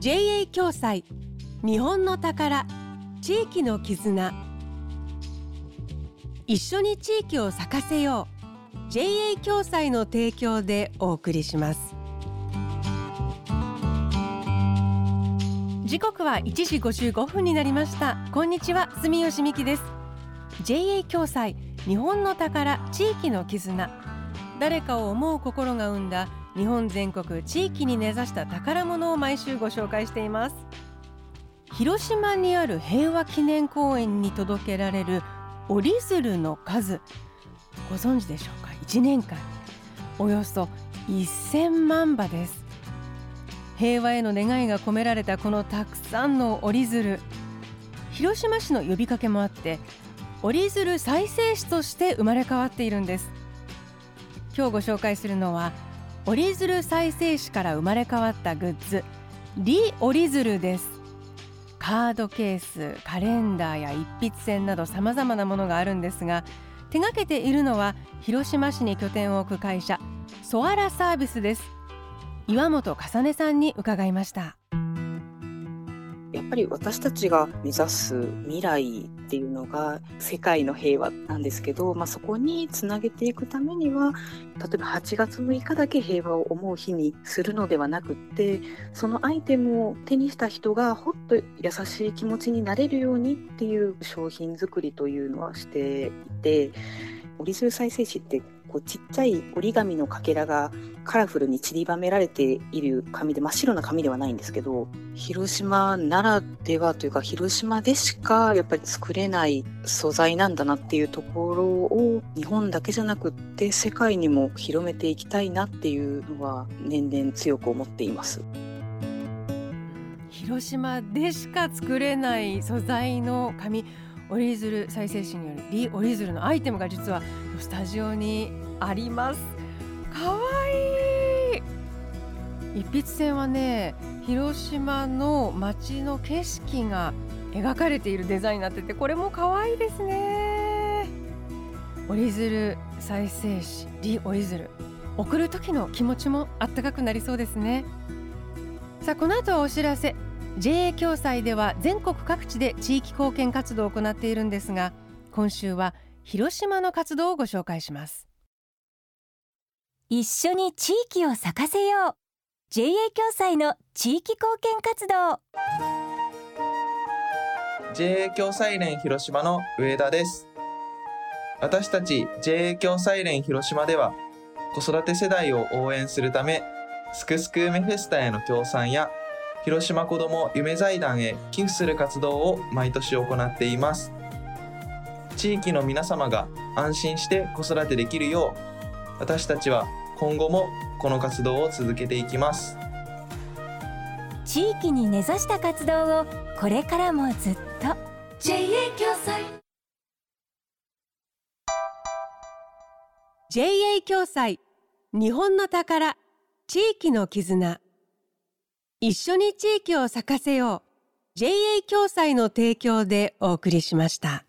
JA 共済。日本の宝。地域の絆。一緒に地域を咲かせよう。JA 共済の提供でお送りします。時刻は1時55分になりました。こんにちは住吉美希です。JA 共済。日本の宝。地域の絆。誰かを思う心が生んだ日本全国地域に根ざした宝物を毎週ご紹介しています。広島にある平和記念公園に届けられる折り鶴の数ご存知でしょうか？1年間およそ1000万羽です。平和への願いが込められたこのたくさんの折り鶴。広島市の呼びかけもあって折り鶴再生紙として生まれ変わっているんです。今日ご紹介するのは折り鶴再生紙から生まれ変わったグッズ。リ折り鶴です。カードケースカレンダーや一筆箋などさまざまなものがあるんですが手がけているのは広島市に拠点を置く会社ソアラサービスです。岩本重さんに伺いました。ぱり私たちが目指す未来っていうのが世界の平和なんですけど、まあ、そこにつなげていくためには例えば8月6日だけ平和を思う日にするのではなくってそのアイテムを手にした人がほっと優しい気持ちになれるようにっていう商品作りというのはしていて折り鶴再生紙ってこうちっちゃい折り紙のかけらがカラフルに散りばめられている紙で真っ白な紙ではないんですけど広島ならではというか広島でしかやっぱり作れない素材なんだなっていうところを日本だけじゃなくって世界にも広めていきたいなっていうのは年々強く思っています。広島でしか作れない素材の紙折り鶴再生紙によるリ折り鶴のアイテムが実はスタジオにあります。かわい。い一筆線はね広島の街の景色が描かれているデザインになっててこれも可愛いですね。折り鶴再生紙リ折り鶴送る時の気持ちもあったかくなりそうですね。さあこの後はお知らせ。JA 共済では全国各地で地域貢献活動を行っているんですが今週は広島の活動をご紹介します。一緒に地域を咲かせよう。JA 共済の地域貢献活動。JA 共済連広島の上田です。私たち JA 共済連広島では子育て世代を応援するためすくすく梅フェスタへの協賛や広島子ども夢財団へ寄付する活動を毎年行っています。地域の皆様が安心して子育てできるよう私たちは今後もこの活動を続けていきます。地域に根ざした活動をこれからもずっと。JA 共済。JA 共済。日本の宝。地域の絆一緒に地域を咲かせよう JA 共済の提供でお送りしました。